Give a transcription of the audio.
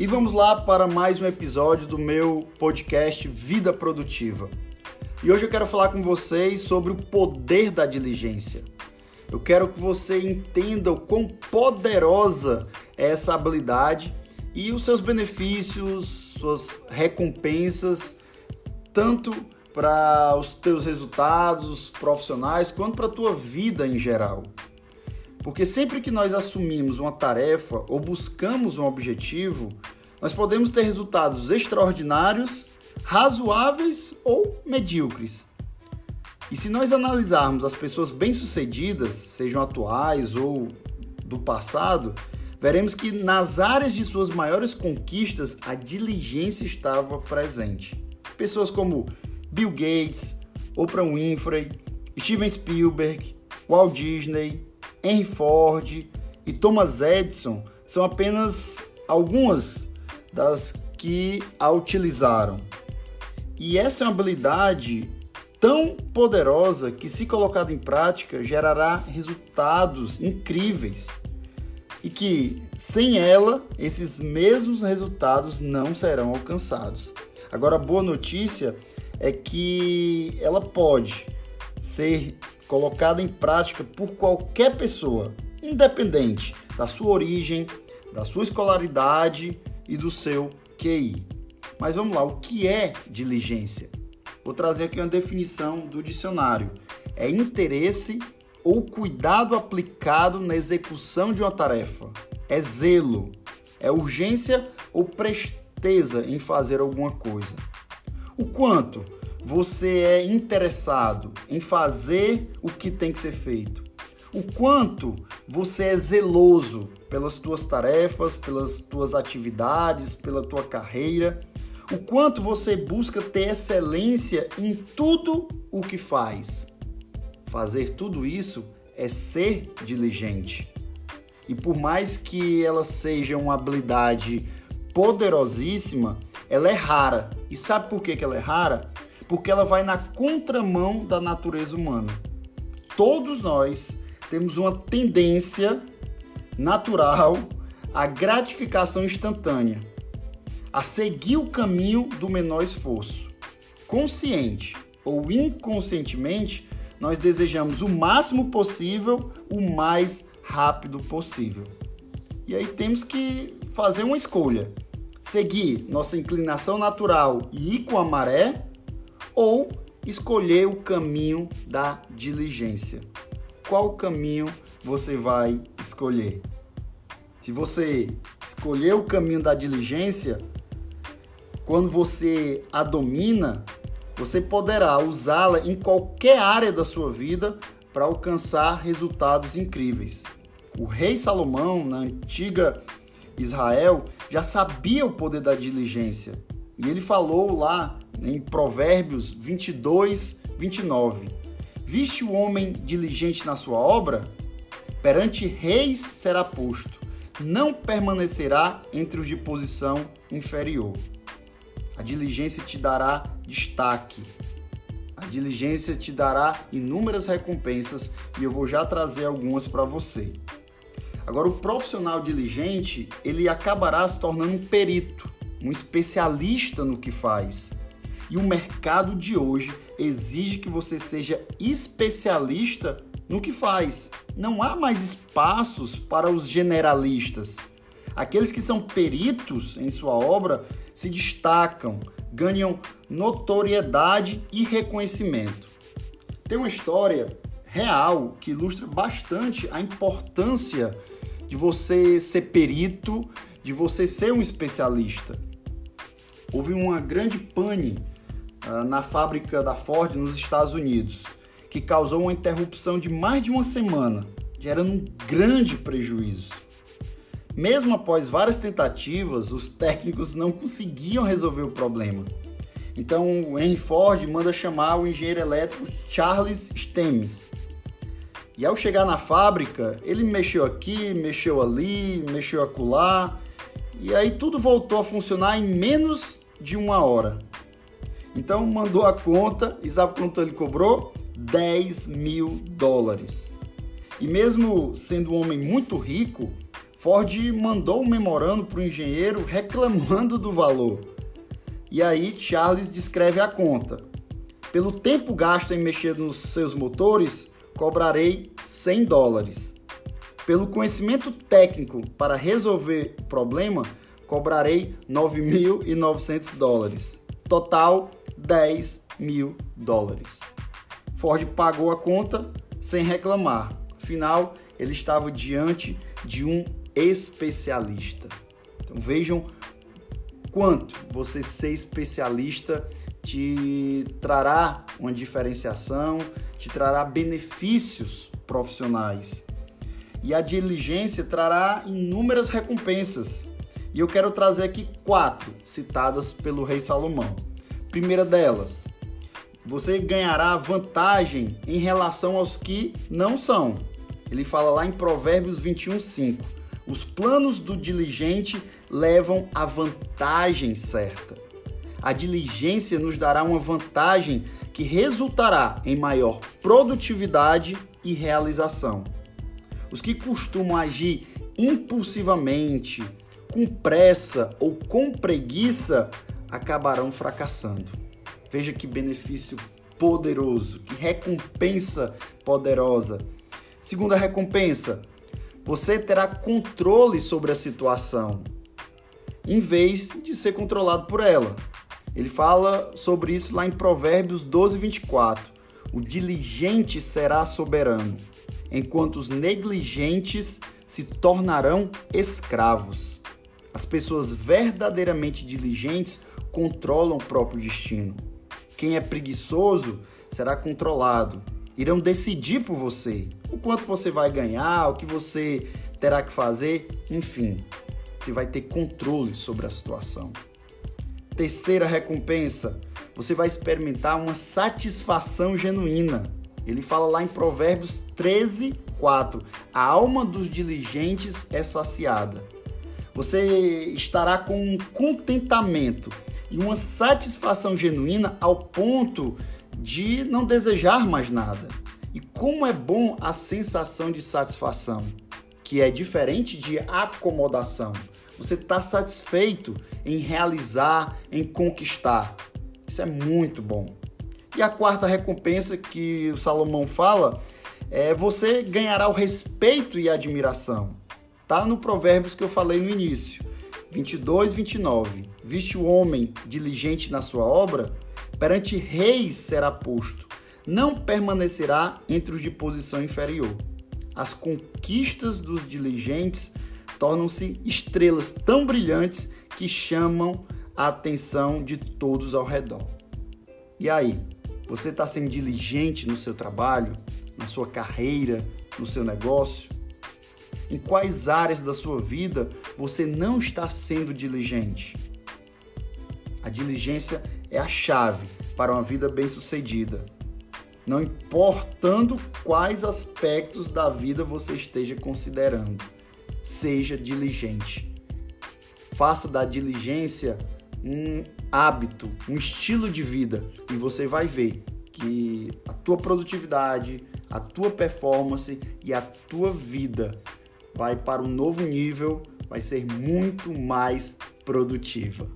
E vamos lá para mais um episódio do meu podcast Vida Produtiva. E hoje eu quero falar com vocês sobre o poder da diligência. Eu quero que você entenda o quão poderosa é essa habilidade e os seus benefícios, suas recompensas, tanto para os teus resultados profissionais quanto para a tua vida em geral. Porque sempre que nós assumimos uma tarefa ou buscamos um objetivo, nós podemos ter resultados extraordinários, razoáveis ou medíocres. E se nós analisarmos as pessoas bem-sucedidas, sejam atuais ou do passado, veremos que nas áreas de suas maiores conquistas a diligência estava presente. Pessoas como Bill Gates, Oprah Winfrey, Steven Spielberg, Walt Disney, Henry Ford e Thomas Edison são apenas algumas das que a utilizaram. E essa é uma habilidade tão poderosa que, se colocada em prática, gerará resultados incríveis e que, sem ela, esses mesmos resultados não serão alcançados. Agora, a boa notícia é que ela pode ser colocada em prática por qualquer pessoa, independente da sua origem, da sua escolaridade e do seu QI. Mas vamos lá, o que é diligência? Vou trazer aqui uma definição do dicionário. É interesse ou cuidado aplicado na execução de uma tarefa. É zelo, é urgência ou presteza em fazer alguma coisa. O quanto você é interessado em fazer o que tem que ser feito. O quanto você é zeloso pelas tuas tarefas, pelas tuas atividades, pela tua carreira. O quanto você busca ter excelência em tudo o que faz. Fazer tudo isso é ser diligente. E por mais que ela seja uma habilidade poderosíssima, ela é rara. E sabe por que ela é rara? porque ela vai na contramão da natureza humana. Todos nós temos uma tendência natural à gratificação instantânea, a seguir o caminho do menor esforço. Consciente ou inconscientemente, nós desejamos o máximo possível, o mais rápido possível. E aí temos que fazer uma escolha: seguir nossa inclinação natural e ir com a maré ou escolher o caminho da diligência. Qual caminho você vai escolher? Se você escolher o caminho da diligência, quando você a domina, você poderá usá-la em qualquer área da sua vida para alcançar resultados incríveis. O rei Salomão, na antiga Israel, já sabia o poder da diligência. E ele falou lá em Provérbios 22, 29. Viste o homem diligente na sua obra? Perante reis será posto, não permanecerá entre os de posição inferior. A diligência te dará destaque. A diligência te dará inúmeras recompensas e eu vou já trazer algumas para você. Agora, o profissional diligente, ele acabará se tornando um perito, um especialista no que faz. E o mercado de hoje exige que você seja especialista no que faz. Não há mais espaços para os generalistas. Aqueles que são peritos em sua obra se destacam, ganham notoriedade e reconhecimento. Tem uma história real que ilustra bastante a importância de você ser perito, de você ser um especialista. Houve uma grande pane na fábrica da Ford nos Estados Unidos, que causou uma interrupção de mais de uma semana, gerando um grande prejuízo. Mesmo após várias tentativas, os técnicos não conseguiam resolver o problema. Então, o Henry Ford manda chamar o engenheiro elétrico Charles Stemmes. E ao chegar na fábrica, ele mexeu aqui, mexeu ali, mexeu acolá, e aí tudo voltou a funcionar em menos de uma hora. Então mandou a conta e sabe quanto ele cobrou? 10 mil dólares. E mesmo sendo um homem muito rico, Ford mandou um memorando para o engenheiro reclamando do valor. E aí Charles descreve a conta. Pelo tempo gasto em mexer nos seus motores, cobrarei 100 dólares. Pelo conhecimento técnico para resolver o problema, cobrarei 9.900 dólares. Total, 10 mil dólares. Ford pagou a conta sem reclamar. Afinal, ele estava diante de um especialista. Então vejam quanto você ser especialista te trará uma diferenciação, te trará benefícios profissionais. E a diligência trará inúmeras recompensas. E eu quero trazer aqui quatro citadas pelo rei Salomão. Primeira delas, você ganhará vantagem em relação aos que não são. Ele fala lá em Provérbios 21:5. Os planos do diligente levam à vantagem certa. A diligência nos dará uma vantagem que resultará em maior produtividade e realização. Os que costumam agir impulsivamente, com pressa ou com preguiça, acabarão fracassando. Veja que benefício poderoso, que recompensa poderosa. Segunda recompensa, você terá controle sobre a situação, em vez de ser controlado por ela. Ele fala sobre isso lá em Provérbios 12, 24. O diligente será soberano, enquanto os negligentes se tornarão escravos. As pessoas verdadeiramente diligentes controlam o próprio destino. Quem é preguiçoso será controlado. Irão decidir por você o quanto você vai ganhar, o que você terá que fazer, enfim. Você vai ter controle sobre a situação. Terceira recompensa, você vai experimentar uma satisfação genuína. Ele fala lá em Provérbios 13, 4. A alma dos diligentes é saciada. Você estará com um contentamento e uma satisfação genuína ao ponto de não desejar mais nada. E como é bom a sensação de satisfação, que é diferente de acomodação. Você está satisfeito em realizar, em conquistar. Isso é muito bom. E a quarta recompensa que o Salomão fala é você ganhará o respeito e admiração. Tá no Provérbios que eu falei no início. 22, 29. Viste o homem diligente na sua obra, perante reis será posto, não permanecerá entre os de posição inferior. As conquistas dos diligentes tornam-se estrelas tão brilhantes que chamam a atenção de todos ao redor. E aí, você está sendo diligente no seu trabalho, na sua carreira, no seu negócio? Em quais áreas da sua vida você não está sendo diligente? A diligência é a chave para uma vida bem-sucedida. Não importando quais aspectos da vida você esteja considerando, seja diligente. Faça da diligência um hábito, um estilo de vida e você vai ver que a tua produtividade, a tua performance e a tua vida vai para um novo nível, vai ser muito mais produtiva.